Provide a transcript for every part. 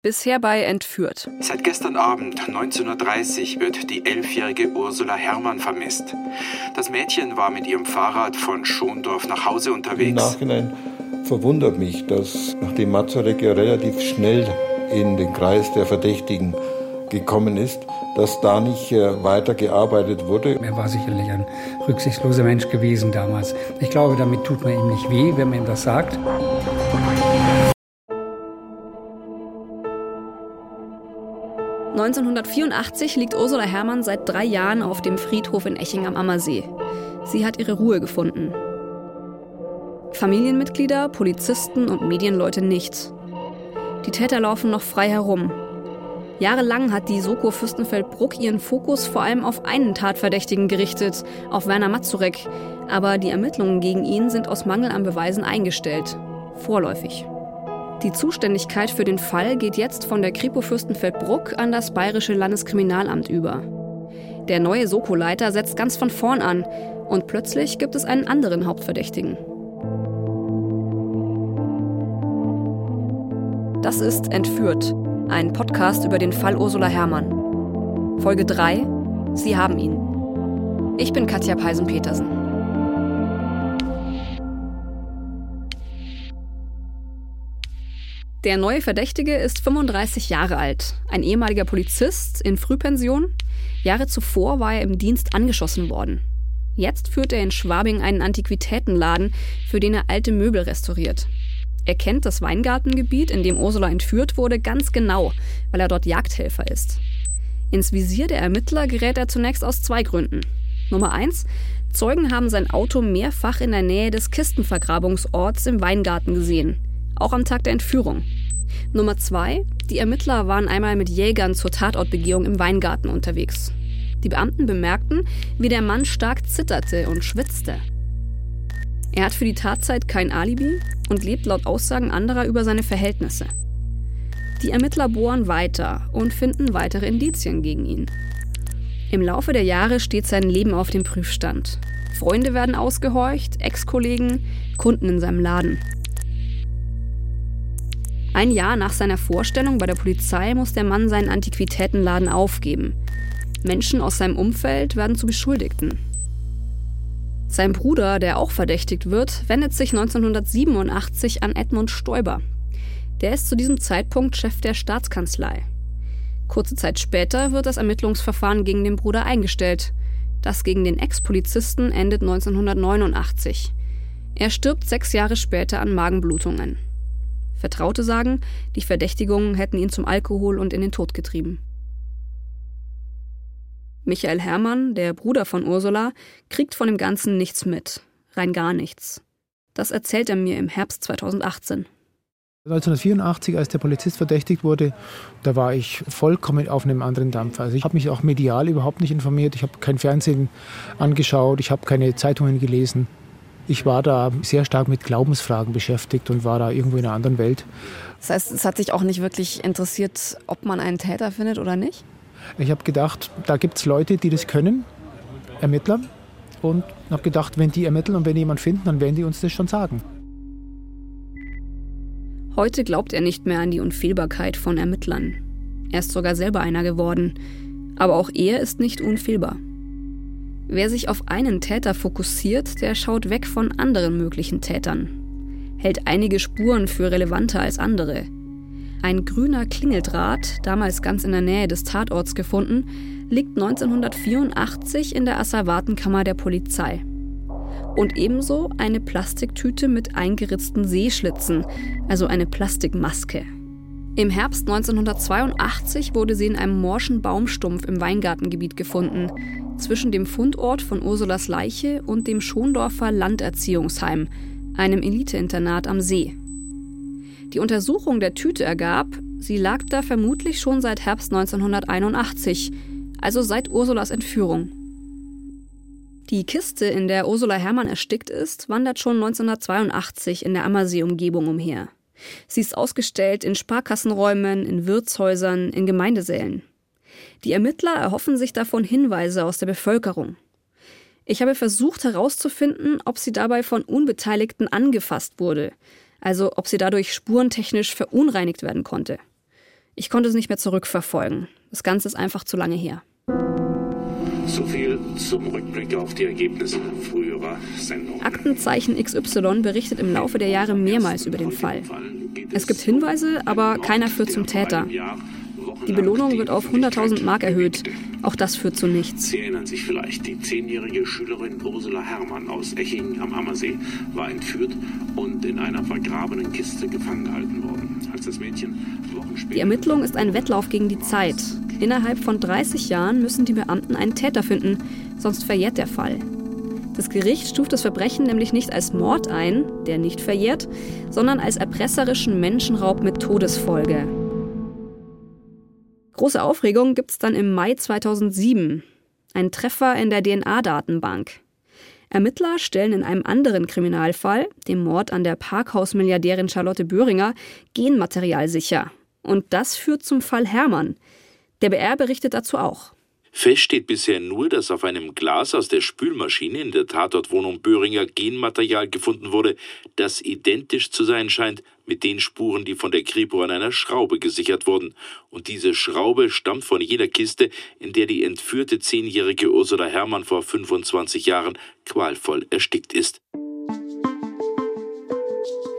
Bisher bei Entführt. Seit gestern Abend, 19.30 Uhr, wird die elfjährige Ursula Herrmann vermisst. Das Mädchen war mit ihrem Fahrrad von Schondorf nach Hause unterwegs. Im Nachhinein verwundert mich, dass nachdem Mazarek ja relativ schnell in den Kreis der Verdächtigen gekommen ist, dass da nicht äh, weiter gearbeitet wurde. Er war sicherlich ein rücksichtsloser Mensch gewesen damals. Ich glaube, damit tut man ihm nicht weh, wenn man ihm das sagt. 1984 liegt Ursula Herrmann seit drei Jahren auf dem Friedhof in Eching am Ammersee. Sie hat ihre Ruhe gefunden. Familienmitglieder, Polizisten und Medienleute nicht. Die Täter laufen noch frei herum. Jahrelang hat die Soko Fürstenfeldbruck ihren Fokus vor allem auf einen Tatverdächtigen gerichtet, auf Werner Mazurek. Aber die Ermittlungen gegen ihn sind aus Mangel an Beweisen eingestellt. Vorläufig. Die Zuständigkeit für den Fall geht jetzt von der Kripo Fürstenfeldbruck an das Bayerische Landeskriminalamt über. Der neue Soko-Leiter setzt ganz von vorn an und plötzlich gibt es einen anderen Hauptverdächtigen. Das ist Entführt, ein Podcast über den Fall Ursula Herrmann. Folge 3: Sie haben ihn. Ich bin Katja Peisen-Petersen. Der neue Verdächtige ist 35 Jahre alt, ein ehemaliger Polizist in Frühpension. Jahre zuvor war er im Dienst angeschossen worden. Jetzt führt er in Schwabing einen Antiquitätenladen, für den er alte Möbel restauriert. Er kennt das Weingartengebiet, in dem Ursula entführt wurde, ganz genau, weil er dort Jagdhelfer ist. Ins Visier der Ermittler gerät er zunächst aus zwei Gründen. Nummer eins: Zeugen haben sein Auto mehrfach in der Nähe des Kistenvergrabungsorts im Weingarten gesehen auch am Tag der Entführung. Nummer zwei, die Ermittler waren einmal mit Jägern zur Tatortbegehung im Weingarten unterwegs. Die Beamten bemerkten, wie der Mann stark zitterte und schwitzte. Er hat für die Tatzeit kein Alibi und lebt laut Aussagen anderer über seine Verhältnisse. Die Ermittler bohren weiter und finden weitere Indizien gegen ihn. Im Laufe der Jahre steht sein Leben auf dem Prüfstand. Freunde werden ausgehorcht, Ex-Kollegen, Kunden in seinem Laden. Ein Jahr nach seiner Vorstellung bei der Polizei muss der Mann seinen Antiquitätenladen aufgeben. Menschen aus seinem Umfeld werden zu Beschuldigten. Sein Bruder, der auch verdächtigt wird, wendet sich 1987 an Edmund Stoiber. Der ist zu diesem Zeitpunkt Chef der Staatskanzlei. Kurze Zeit später wird das Ermittlungsverfahren gegen den Bruder eingestellt. Das gegen den Ex-Polizisten endet 1989. Er stirbt sechs Jahre später an Magenblutungen. Vertraute sagen, die Verdächtigungen hätten ihn zum Alkohol und in den Tod getrieben. Michael Herrmann, der Bruder von Ursula, kriegt von dem Ganzen nichts mit. Rein gar nichts. Das erzählt er mir im Herbst 2018. 1984, als der Polizist verdächtigt wurde, da war ich vollkommen auf einem anderen Dampfer. Also ich habe mich auch medial überhaupt nicht informiert. Ich habe kein Fernsehen angeschaut, ich habe keine Zeitungen gelesen. Ich war da sehr stark mit Glaubensfragen beschäftigt und war da irgendwo in einer anderen Welt. Das heißt, es hat sich auch nicht wirklich interessiert, ob man einen Täter findet oder nicht? Ich habe gedacht, da gibt es Leute, die das können, Ermittler. Und habe gedacht, wenn die ermitteln und wenn die jemanden finden, dann werden die uns das schon sagen. Heute glaubt er nicht mehr an die Unfehlbarkeit von Ermittlern. Er ist sogar selber einer geworden. Aber auch er ist nicht unfehlbar. Wer sich auf einen Täter fokussiert, der schaut weg von anderen möglichen Tätern, hält einige Spuren für relevanter als andere. Ein grüner Klingeldraht, damals ganz in der Nähe des Tatorts gefunden, liegt 1984 in der Asservatenkammer der Polizei. Und ebenso eine Plastiktüte mit eingeritzten Seeschlitzen, also eine Plastikmaske. Im Herbst 1982 wurde sie in einem morschen Baumstumpf im Weingartengebiet gefunden, zwischen dem Fundort von Ursulas Leiche und dem Schondorfer Landerziehungsheim, einem Eliteinternat am See. Die Untersuchung der Tüte ergab, sie lag da vermutlich schon seit Herbst 1981, also seit Ursulas Entführung. Die Kiste, in der Ursula Herrmann erstickt ist, wandert schon 1982 in der Ammersee-Umgebung umher. Sie ist ausgestellt in Sparkassenräumen, in Wirtshäusern, in Gemeindesälen. Die Ermittler erhoffen sich davon Hinweise aus der Bevölkerung. Ich habe versucht herauszufinden, ob sie dabei von Unbeteiligten angefasst wurde, also ob sie dadurch spurentechnisch verunreinigt werden konnte. Ich konnte es nicht mehr zurückverfolgen. Das Ganze ist einfach zu lange her. So viel zum Rückblick auf die Ergebnisse früherer Sendungen. Aktenzeichen XY berichtet im Laufe der Jahre mehrmals über den Fall. Es gibt Hinweise, aber keiner führt zum Täter. Die Belohnung wird auf 100.000 Mark erhöht. Auch das führt zu nichts. Sie erinnern sich vielleicht, die zehnjährige Schülerin Ursula Herrmann aus Eching am Ammersee war entführt und in einer vergrabenen Kiste gefangen gehalten worden. Als das Mädchen Wochen später Die Ermittlung ist ein Wettlauf gegen die Zeit. Innerhalb von 30 Jahren müssen die Beamten einen Täter finden, sonst verjährt der Fall. Das Gericht stuft das Verbrechen nämlich nicht als Mord ein, der nicht verjährt, sondern als erpresserischen Menschenraub mit Todesfolge. Große Aufregung gibt es dann im Mai 2007. Ein Treffer in der DNA-Datenbank. Ermittler stellen in einem anderen Kriminalfall, dem Mord an der Parkhausmilliardärin Charlotte Böhringer, Genmaterial sicher. Und das führt zum Fall Hermann. Der BR berichtet dazu auch. Fest steht bisher nur, dass auf einem Glas aus der Spülmaschine in der Tatortwohnung Böhringer Genmaterial gefunden wurde, das identisch zu sein scheint mit den Spuren, die von der Kripo an einer Schraube gesichert wurden. Und diese Schraube stammt von jener Kiste, in der die entführte zehnjährige Ursula Herrmann vor 25 Jahren qualvoll erstickt ist.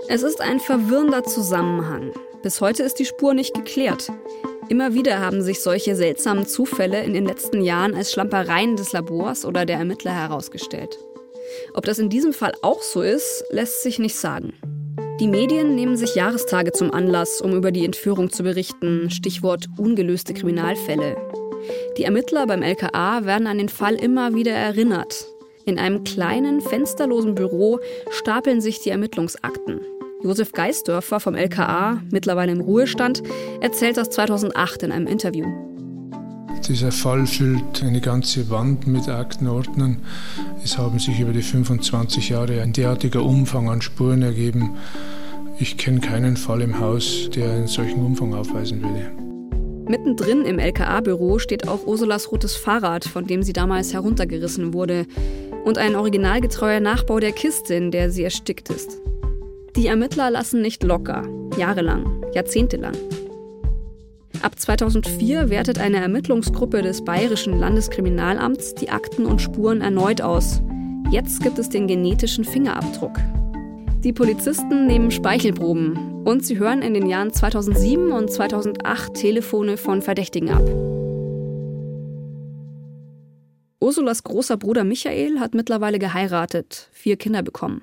Es ist ein verwirrender Zusammenhang. Bis heute ist die Spur nicht geklärt. Immer wieder haben sich solche seltsamen Zufälle in den letzten Jahren als Schlampereien des Labors oder der Ermittler herausgestellt. Ob das in diesem Fall auch so ist, lässt sich nicht sagen. Die Medien nehmen sich Jahrestage zum Anlass, um über die Entführung zu berichten, Stichwort ungelöste Kriminalfälle. Die Ermittler beim LKA werden an den Fall immer wieder erinnert. In einem kleinen, fensterlosen Büro stapeln sich die Ermittlungsakten. Josef Geisdörfer vom LKA, mittlerweile im Ruhestand, erzählt das 2008 in einem Interview. Dieser Fall füllt eine ganze Wand mit Aktenordnern. Es haben sich über die 25 Jahre ein derartiger Umfang an Spuren ergeben. Ich kenne keinen Fall im Haus, der einen solchen Umfang aufweisen würde. Mittendrin im LKA-Büro steht auch Ursulas rotes Fahrrad, von dem sie damals heruntergerissen wurde. Und ein originalgetreuer Nachbau der Kiste, in der sie erstickt ist. Die Ermittler lassen nicht locker. Jahrelang, jahrzehntelang. Ab 2004 wertet eine Ermittlungsgruppe des Bayerischen Landeskriminalamts die Akten und Spuren erneut aus. Jetzt gibt es den genetischen Fingerabdruck. Die Polizisten nehmen Speichelproben und sie hören in den Jahren 2007 und 2008 Telefone von Verdächtigen ab. Ursulas großer Bruder Michael hat mittlerweile geheiratet, vier Kinder bekommen.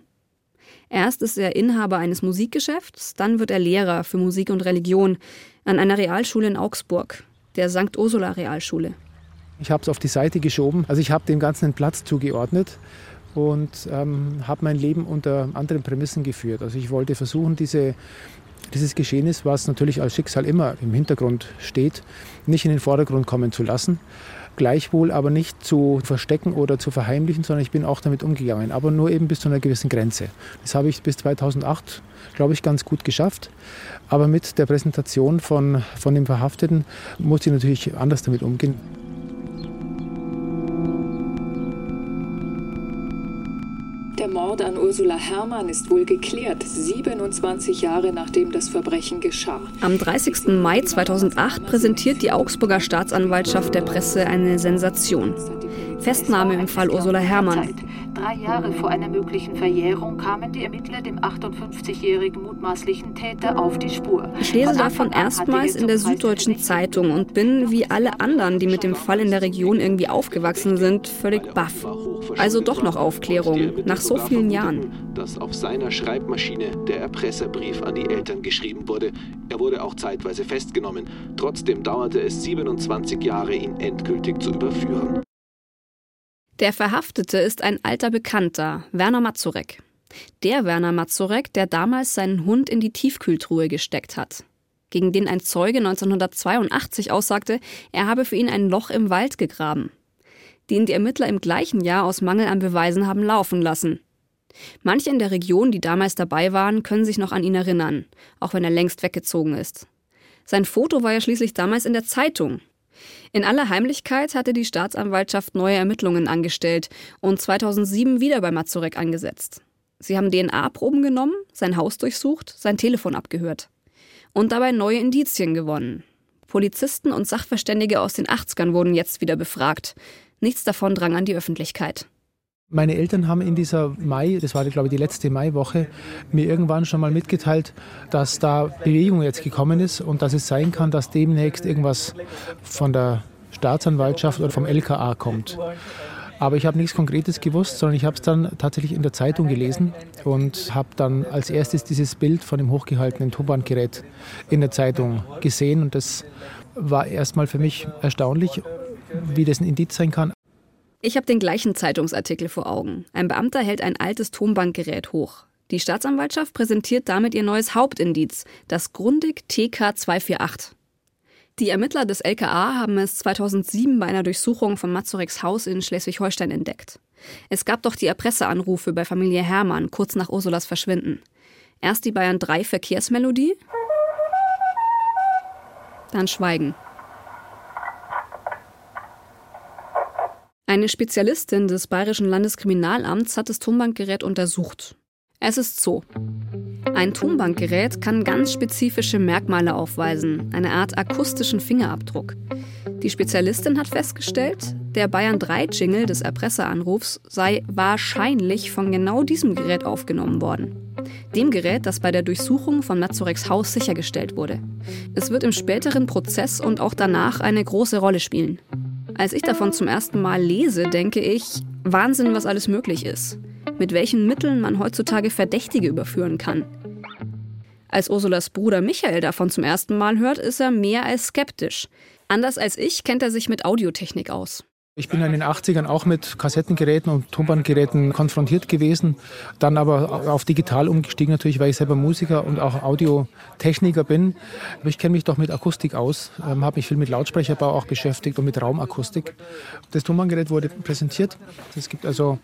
Erst ist er Inhaber eines Musikgeschäfts, dann wird er Lehrer für Musik und Religion an einer Realschule in Augsburg, der St. Ursula Realschule. Ich habe es auf die Seite geschoben. Also ich habe dem Ganzen einen Platz zugeordnet und ähm, habe mein Leben unter anderen Prämissen geführt. Also ich wollte versuchen, diese, dieses Geschehnis, was natürlich als Schicksal immer im Hintergrund steht, nicht in den Vordergrund kommen zu lassen. Gleichwohl aber nicht zu verstecken oder zu verheimlichen, sondern ich bin auch damit umgegangen, aber nur eben bis zu einer gewissen Grenze. Das habe ich bis 2008, glaube ich, ganz gut geschafft. Aber mit der Präsentation von, von dem Verhafteten musste ich natürlich anders damit umgehen. Mord an Ursula Herrmann ist wohl geklärt, 27 Jahre nachdem das Verbrechen geschah. Am 30. Mai 2008 präsentiert die Augsburger Staatsanwaltschaft der Presse eine Sensation. Festnahme im Fall Ursula Herrmann. Drei Jahre vor einer möglichen Verjährung kamen die Ermittler dem 58-jährigen mutmaßlichen Täter auf die Spur. Ich lese Von davon erstmals er in der Süddeutschen Zeitung und bin, wie alle anderen, die mit dem Fall in der Region irgendwie aufgewachsen sind, völlig baff. Also doch noch Aufklärung, nach so vielen Jahren. dass auf seiner Schreibmaschine der Erpresserbrief an die Eltern geschrieben wurde. Er wurde auch zeitweise festgenommen. Trotzdem dauerte es 27 Jahre, ihn endgültig zu überführen. Der Verhaftete ist ein alter Bekannter, Werner Mazurek. Der Werner Mazurek, der damals seinen Hund in die Tiefkühltruhe gesteckt hat. Gegen den ein Zeuge 1982 aussagte, er habe für ihn ein Loch im Wald gegraben. Den die Ermittler im gleichen Jahr aus Mangel an Beweisen haben laufen lassen. Manche in der Region, die damals dabei waren, können sich noch an ihn erinnern, auch wenn er längst weggezogen ist. Sein Foto war ja schließlich damals in der Zeitung. In aller Heimlichkeit hatte die Staatsanwaltschaft neue Ermittlungen angestellt und 2007 wieder bei Mazurek angesetzt. Sie haben DNA-Proben genommen, sein Haus durchsucht, sein Telefon abgehört und dabei neue Indizien gewonnen. Polizisten und Sachverständige aus den 80ern wurden jetzt wieder befragt. Nichts davon drang an die Öffentlichkeit. Meine Eltern haben in dieser Mai, das war glaube ich die letzte Maiwoche, mir irgendwann schon mal mitgeteilt, dass da Bewegung jetzt gekommen ist und dass es sein kann, dass demnächst irgendwas von der Staatsanwaltschaft oder vom LKA kommt. Aber ich habe nichts Konkretes gewusst, sondern ich habe es dann tatsächlich in der Zeitung gelesen und habe dann als erstes dieses Bild von dem hochgehaltenen Tonbandgerät in der Zeitung gesehen. Und das war erstmal für mich erstaunlich, wie das ein Indiz sein kann. Ich habe den gleichen Zeitungsartikel vor Augen. Ein Beamter hält ein altes Tonbankgerät hoch. Die Staatsanwaltschaft präsentiert damit ihr neues Hauptindiz, das Grundig TK 248. Die Ermittler des LKA haben es 2007 bei einer Durchsuchung von Mazureks Haus in Schleswig-Holstein entdeckt. Es gab doch die Erpresseanrufe bei Familie Hermann kurz nach Ursulas Verschwinden. Erst die Bayern 3 Verkehrsmelodie, dann Schweigen. Eine Spezialistin des Bayerischen Landeskriminalamts hat das Tonbankgerät untersucht. Es ist so. Ein Tonbankgerät kann ganz spezifische Merkmale aufweisen, eine Art akustischen Fingerabdruck. Die Spezialistin hat festgestellt, der Bayern 3 Jingle des Erpresseranrufs sei wahrscheinlich von genau diesem Gerät aufgenommen worden. Dem Gerät, das bei der Durchsuchung von Mazureks Haus sichergestellt wurde. Es wird im späteren Prozess und auch danach eine große Rolle spielen. Als ich davon zum ersten Mal lese, denke ich, Wahnsinn, was alles möglich ist. Mit welchen Mitteln man heutzutage Verdächtige überführen kann. Als Ursulas Bruder Michael davon zum ersten Mal hört, ist er mehr als skeptisch. Anders als ich kennt er sich mit Audiotechnik aus. Ich bin in den 80ern auch mit Kassettengeräten und Tonbandgeräten konfrontiert gewesen, dann aber auf digital umgestiegen natürlich, weil ich selber Musiker und auch Audiotechniker bin. Aber ich kenne mich doch mit Akustik aus, ähm, habe mich viel mit Lautsprecherbau auch beschäftigt und mit Raumakustik. Das Tonbandgerät wurde präsentiert. Es gibt also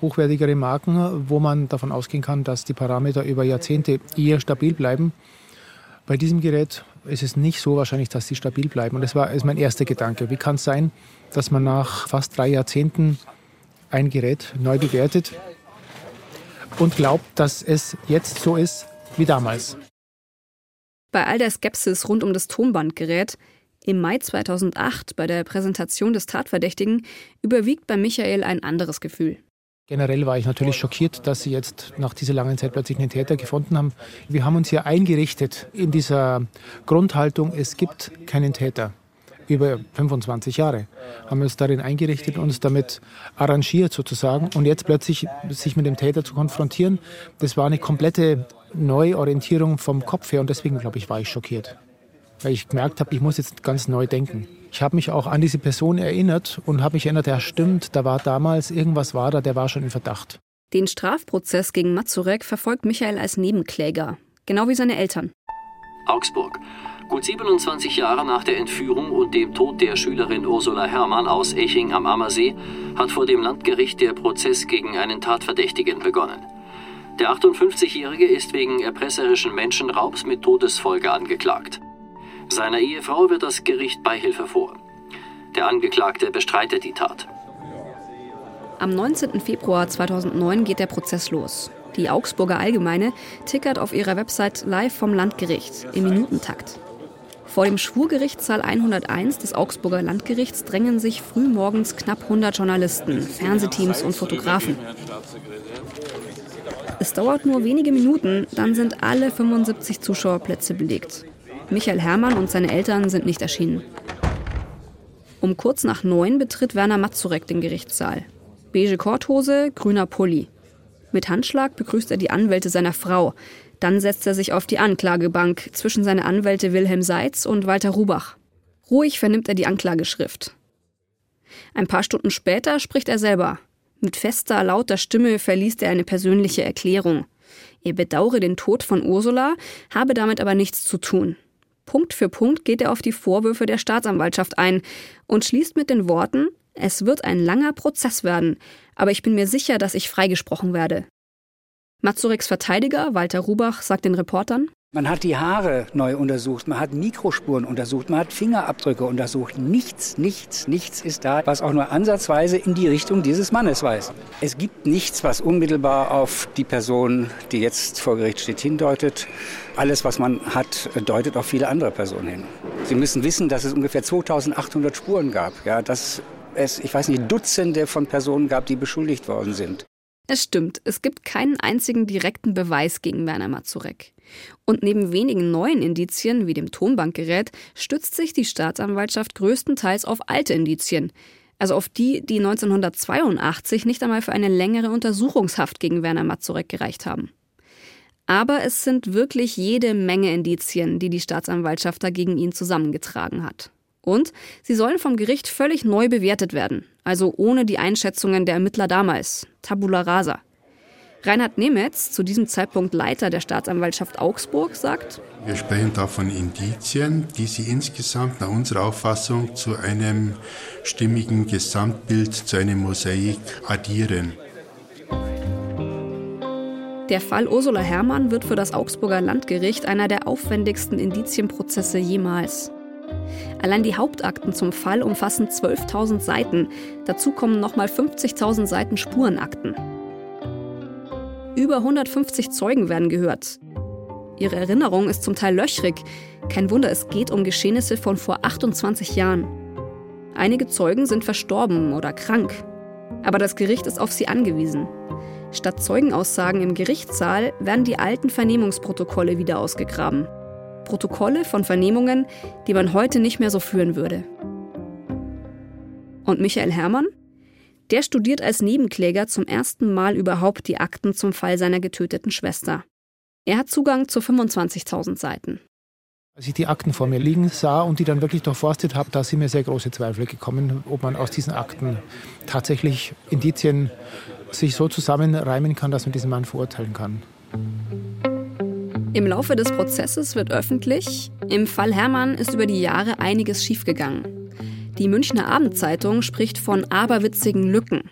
hochwertigere Marken, wo man davon ausgehen kann, dass die Parameter über Jahrzehnte eher stabil bleiben. Bei diesem Gerät ist es nicht so wahrscheinlich, dass sie stabil bleiben. Und das war ist mein erster Gedanke. Wie kann es sein, dass man nach fast drei Jahrzehnten ein Gerät neu bewertet und glaubt, dass es jetzt so ist wie damals. Bei all der Skepsis rund um das Tonbandgerät im Mai 2008 bei der Präsentation des Tatverdächtigen überwiegt bei Michael ein anderes Gefühl. Generell war ich natürlich schockiert, dass Sie jetzt nach dieser langen Zeit plötzlich einen Täter gefunden haben. Wir haben uns hier eingerichtet in dieser Grundhaltung, es gibt keinen Täter über 25 Jahre. Haben wir uns darin eingerichtet uns damit arrangiert sozusagen. Und jetzt plötzlich sich mit dem Täter zu konfrontieren, das war eine komplette Neuorientierung vom Kopf her und deswegen, glaube ich, war ich schockiert. Weil ich gemerkt habe, ich muss jetzt ganz neu denken. Ich habe mich auch an diese Person erinnert und habe mich erinnert, ja stimmt, da war damals, irgendwas war da, der war schon in Verdacht. Den Strafprozess gegen Mazurek verfolgt Michael als Nebenkläger, genau wie seine Eltern. Augsburg. Gut 27 Jahre nach der Entführung und dem Tod der Schülerin Ursula Herrmann aus Eching am Ammersee hat vor dem Landgericht der Prozess gegen einen Tatverdächtigen begonnen. Der 58-Jährige ist wegen erpresserischen Menschenraubs mit Todesfolge angeklagt. Seiner Ehefrau wird das Gericht Beihilfe vor. Der Angeklagte bestreitet die Tat. Am 19. Februar 2009 geht der Prozess los. Die Augsburger Allgemeine tickert auf ihrer Website live vom Landgericht im Minutentakt. Vor dem Schwurgerichtssaal 101 des Augsburger Landgerichts drängen sich frühmorgens knapp 100 Journalisten, Fernsehteams und Fotografen. Es dauert nur wenige Minuten, dann sind alle 75 Zuschauerplätze belegt. Michael Herrmann und seine Eltern sind nicht erschienen. Um kurz nach neun betritt Werner Mazurek den Gerichtssaal. Beige Korthose, grüner Pulli. Mit Handschlag begrüßt er die Anwälte seiner Frau, dann setzt er sich auf die Anklagebank zwischen seine Anwälte Wilhelm Seitz und Walter Rubach. Ruhig vernimmt er die Anklageschrift. Ein paar Stunden später spricht er selber. Mit fester, lauter Stimme verliest er eine persönliche Erklärung. Er bedauere den Tod von Ursula, habe damit aber nichts zu tun. Punkt für Punkt geht er auf die Vorwürfe der Staatsanwaltschaft ein und schließt mit den Worten, es wird ein langer Prozess werden, aber ich bin mir sicher, dass ich freigesprochen werde. Mazureks Verteidiger Walter Rubach sagt den Reportern, Man hat die Haare neu untersucht, man hat Mikrospuren untersucht, man hat Fingerabdrücke untersucht. Nichts, nichts, nichts ist da, was auch nur ansatzweise in die Richtung dieses Mannes weist. Es gibt nichts, was unmittelbar auf die Person, die jetzt vor Gericht steht, hindeutet. Alles, was man hat, deutet auf viele andere Personen hin. Sie müssen wissen, dass es ungefähr 2800 Spuren gab. Ja, dass es, ich weiß nicht, Dutzende von Personen gab, die beschuldigt worden sind. Es stimmt, es gibt keinen einzigen direkten Beweis gegen Werner Mazurek. Und neben wenigen neuen Indizien wie dem Tonbankgerät stützt sich die Staatsanwaltschaft größtenteils auf alte Indizien, also auf die, die 1982 nicht einmal für eine längere Untersuchungshaft gegen Werner Mazurek gereicht haben. Aber es sind wirklich jede Menge Indizien, die die Staatsanwaltschaft dagegen ihn zusammengetragen hat. Und sie sollen vom Gericht völlig neu bewertet werden, also ohne die Einschätzungen der Ermittler damals, tabula rasa. Reinhard Nemetz, zu diesem Zeitpunkt Leiter der Staatsanwaltschaft Augsburg, sagt, wir sprechen da von Indizien, die sie insgesamt nach unserer Auffassung zu einem stimmigen Gesamtbild, zu einem Mosaik addieren. Der Fall Ursula Herrmann wird für das Augsburger Landgericht einer der aufwendigsten Indizienprozesse jemals. Allein die Hauptakten zum Fall umfassen 12.000 Seiten. Dazu kommen nochmal 50.000 Seiten Spurenakten. Über 150 Zeugen werden gehört. Ihre Erinnerung ist zum Teil löchrig. Kein Wunder, es geht um Geschehnisse von vor 28 Jahren. Einige Zeugen sind verstorben oder krank. Aber das Gericht ist auf sie angewiesen. Statt Zeugenaussagen im Gerichtssaal werden die alten Vernehmungsprotokolle wieder ausgegraben. Protokolle von Vernehmungen, die man heute nicht mehr so führen würde. Und Michael Herrmann? Der studiert als Nebenkläger zum ersten Mal überhaupt die Akten zum Fall seiner getöteten Schwester. Er hat Zugang zu 25.000 Seiten. Als ich die Akten vor mir liegen sah und die dann wirklich durchforstet habe, da sind mir sehr große Zweifel gekommen, ob man aus diesen Akten tatsächlich Indizien sich so zusammenreimen kann, dass man diesen Mann verurteilen kann. Im Laufe des Prozesses wird öffentlich, im Fall Hermann ist über die Jahre einiges schiefgegangen. Die Münchner Abendzeitung spricht von aberwitzigen Lücken.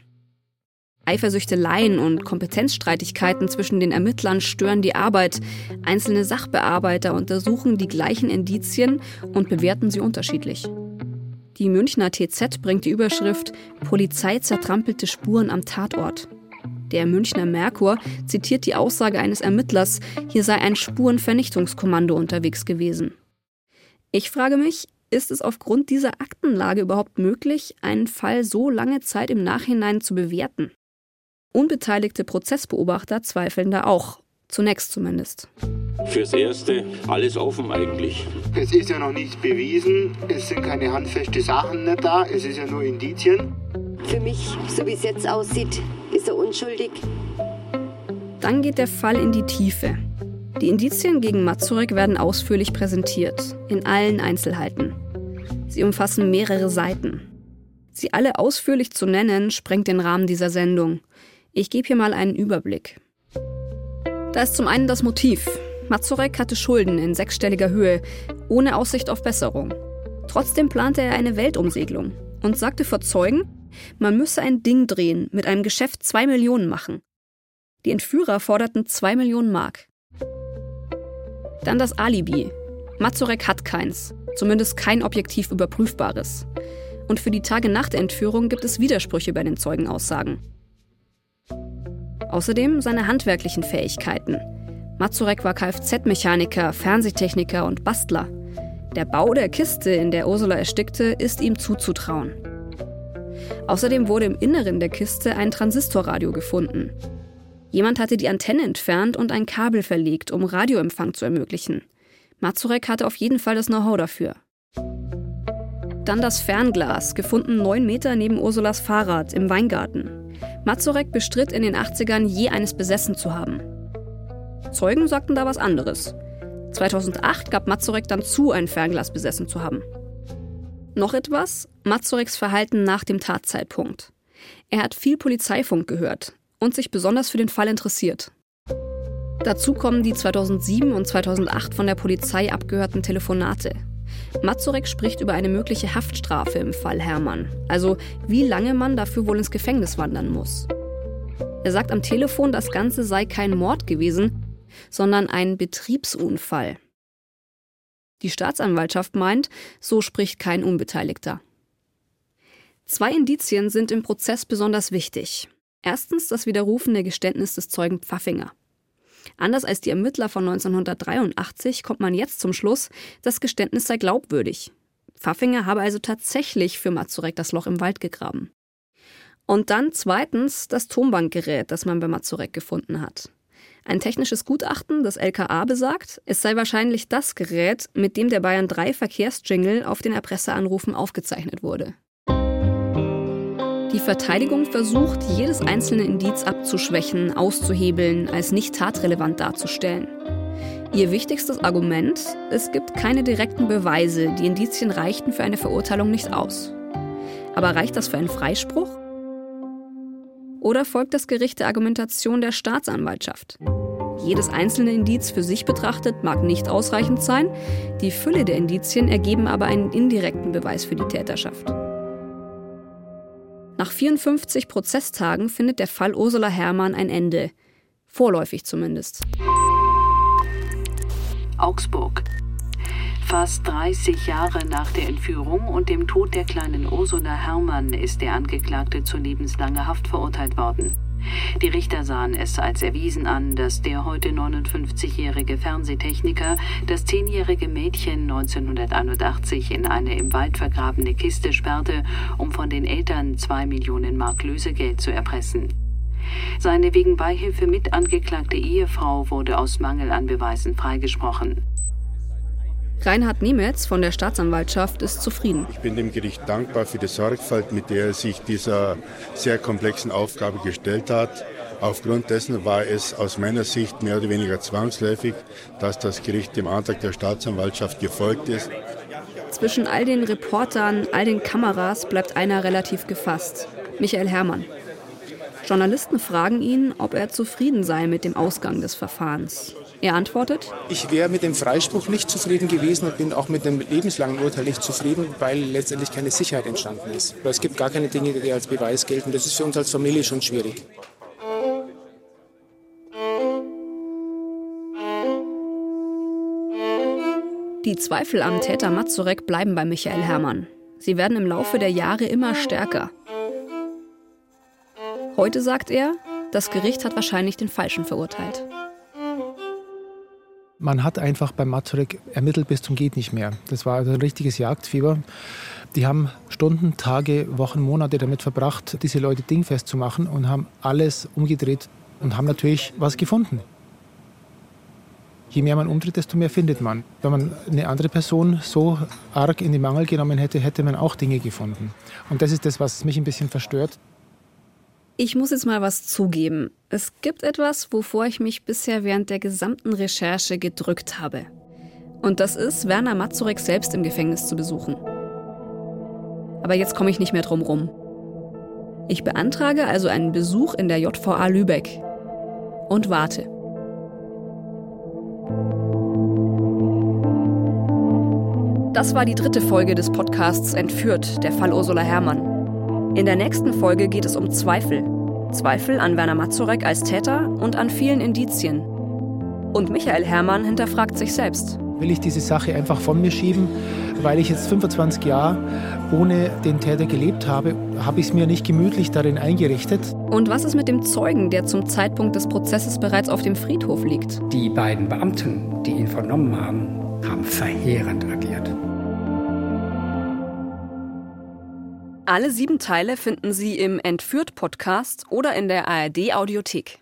Eifersüchteleien und Kompetenzstreitigkeiten zwischen den Ermittlern stören die Arbeit. Einzelne Sachbearbeiter untersuchen die gleichen Indizien und bewerten sie unterschiedlich. Die Münchner TZ bringt die Überschrift Polizei zertrampelte Spuren am Tatort. Der Münchner Merkur zitiert die Aussage eines Ermittlers, hier sei ein Spurenvernichtungskommando unterwegs gewesen. Ich frage mich, ist es aufgrund dieser Aktenlage überhaupt möglich, einen Fall so lange Zeit im Nachhinein zu bewerten? Unbeteiligte Prozessbeobachter zweifeln da auch, zunächst zumindest. Fürs Erste alles offen eigentlich. Es ist ja noch nichts bewiesen, es sind keine handfeste Sachen nicht da, es ist ja nur Indizien. Für mich, so wie es jetzt aussieht, ist er unschuldig. Dann geht der Fall in die Tiefe. Die Indizien gegen Mazurek werden ausführlich präsentiert, in allen Einzelheiten. Sie umfassen mehrere Seiten. Sie alle ausführlich zu nennen, sprengt den Rahmen dieser Sendung. Ich gebe hier mal einen Überblick. Da ist zum einen das Motiv. Mazurek hatte Schulden in sechsstelliger Höhe, ohne Aussicht auf Besserung. Trotzdem plante er eine Weltumsegelung und sagte vor Zeugen, man müsse ein Ding drehen, mit einem Geschäft zwei Millionen machen. Die Entführer forderten zwei Millionen Mark. Dann das Alibi. Mazurek hat keins, zumindest kein objektiv überprüfbares. Und für die Tage nach der Entführung gibt es Widersprüche bei den Zeugenaussagen. Außerdem seine handwerklichen Fähigkeiten. Mazurek war Kfz-Mechaniker, Fernsehtechniker und Bastler. Der Bau der Kiste, in der Ursula erstickte, ist ihm zuzutrauen. Außerdem wurde im Inneren der Kiste ein Transistorradio gefunden. Jemand hatte die Antenne entfernt und ein Kabel verlegt, um Radioempfang zu ermöglichen. Mazurek hatte auf jeden Fall das Know-how dafür. Dann das Fernglas, gefunden neun Meter neben Ursulas Fahrrad im Weingarten. Mazurek bestritt in den 80ern je eines besessen zu haben. Zeugen sagten da was anderes. 2008 gab Mazurek dann zu, ein Fernglas besessen zu haben. Noch etwas? Mazureks Verhalten nach dem Tatzeitpunkt. Er hat viel Polizeifunk gehört und sich besonders für den Fall interessiert. Dazu kommen die 2007 und 2008 von der Polizei abgehörten Telefonate. Mazurek spricht über eine mögliche Haftstrafe im Fall Hermann, also wie lange man dafür wohl ins Gefängnis wandern muss. Er sagt am Telefon, das Ganze sei kein Mord gewesen, sondern ein Betriebsunfall. Die Staatsanwaltschaft meint, so spricht kein Unbeteiligter. Zwei Indizien sind im Prozess besonders wichtig. Erstens das widerrufene Geständnis des Zeugen Pfaffinger. Anders als die Ermittler von 1983 kommt man jetzt zum Schluss, das Geständnis sei glaubwürdig. Pfaffinger habe also tatsächlich für Mazurek das Loch im Wald gegraben. Und dann zweitens das Tonbankgerät, das man bei Mazurek gefunden hat. Ein technisches Gutachten des LKA besagt, es sei wahrscheinlich das Gerät, mit dem der Bayern 3 Verkehrsjingle auf den Erpresseranrufen aufgezeichnet wurde. Die Verteidigung versucht, jedes einzelne Indiz abzuschwächen, auszuhebeln, als nicht tatrelevant darzustellen. Ihr wichtigstes Argument, es gibt keine direkten Beweise, die Indizien reichten für eine Verurteilung nicht aus. Aber reicht das für einen Freispruch? Oder folgt das Gericht der Argumentation der Staatsanwaltschaft? Jedes einzelne Indiz für sich betrachtet mag nicht ausreichend sein, die Fülle der Indizien ergeben aber einen indirekten Beweis für die Täterschaft. Nach 54 Prozesstagen findet der Fall Ursula Herrmann ein Ende. Vorläufig zumindest. Augsburg. Fast 30 Jahre nach der Entführung und dem Tod der kleinen Ursula Herrmann ist der Angeklagte zu lebenslanger Haft verurteilt worden. Die Richter sahen es als erwiesen an, dass der heute 59-jährige Fernsehtechniker das zehnjährige Mädchen 1981 in eine im Wald vergrabene Kiste sperrte, um von den Eltern zwei Millionen Mark Lösegeld zu erpressen. Seine wegen Beihilfe mit angeklagte Ehefrau wurde aus Mangel an Beweisen freigesprochen. Reinhard Nemetz von der Staatsanwaltschaft ist zufrieden. Ich bin dem Gericht dankbar für die Sorgfalt, mit der er sich dieser sehr komplexen Aufgabe gestellt hat. Aufgrund dessen war es aus meiner Sicht mehr oder weniger zwangsläufig, dass das Gericht dem Antrag der Staatsanwaltschaft gefolgt ist. Zwischen all den Reportern, all den Kameras bleibt einer relativ gefasst. Michael Herrmann. Journalisten fragen ihn, ob er zufrieden sei mit dem Ausgang des Verfahrens. Er antwortet, ich wäre mit dem Freispruch nicht zufrieden gewesen und bin auch mit dem lebenslangen Urteil nicht zufrieden, weil letztendlich keine Sicherheit entstanden ist. Es gibt gar keine Dinge, die als Beweis gelten. Das ist für uns als Familie schon schwierig. Die Zweifel am Täter Mazurek bleiben bei Michael Herrmann. Sie werden im Laufe der Jahre immer stärker. Heute sagt er, das Gericht hat wahrscheinlich den Falschen verurteilt. Man hat einfach beim Mazurek ermittelt bis zum geht nicht mehr. Das war ein richtiges Jagdfieber. Die haben Stunden, Tage, Wochen, Monate damit verbracht, diese Leute dingfest zu machen und haben alles umgedreht und haben natürlich was gefunden. Je mehr man umdreht, desto mehr findet man. Wenn man eine andere Person so arg in den Mangel genommen hätte, hätte man auch Dinge gefunden. Und das ist das, was mich ein bisschen verstört. Ich muss jetzt mal was zugeben. Es gibt etwas, wovor ich mich bisher während der gesamten Recherche gedrückt habe. Und das ist, Werner Mazurek selbst im Gefängnis zu besuchen. Aber jetzt komme ich nicht mehr drum rum. Ich beantrage also einen Besuch in der JVA Lübeck und warte. Das war die dritte Folge des Podcasts Entführt, der Fall Ursula Herrmann. In der nächsten Folge geht es um Zweifel. Zweifel an Werner Mazurek als Täter und an vielen Indizien. Und Michael Herrmann hinterfragt sich selbst. Will ich diese Sache einfach von mir schieben, weil ich jetzt 25 Jahre ohne den Täter gelebt habe, habe ich es mir nicht gemütlich darin eingerichtet. Und was ist mit dem Zeugen, der zum Zeitpunkt des Prozesses bereits auf dem Friedhof liegt? Die beiden Beamten, die ihn vernommen haben, haben verheerend agiert. Alle sieben Teile finden Sie im Entführt-Podcast oder in der ARD-Audiothek.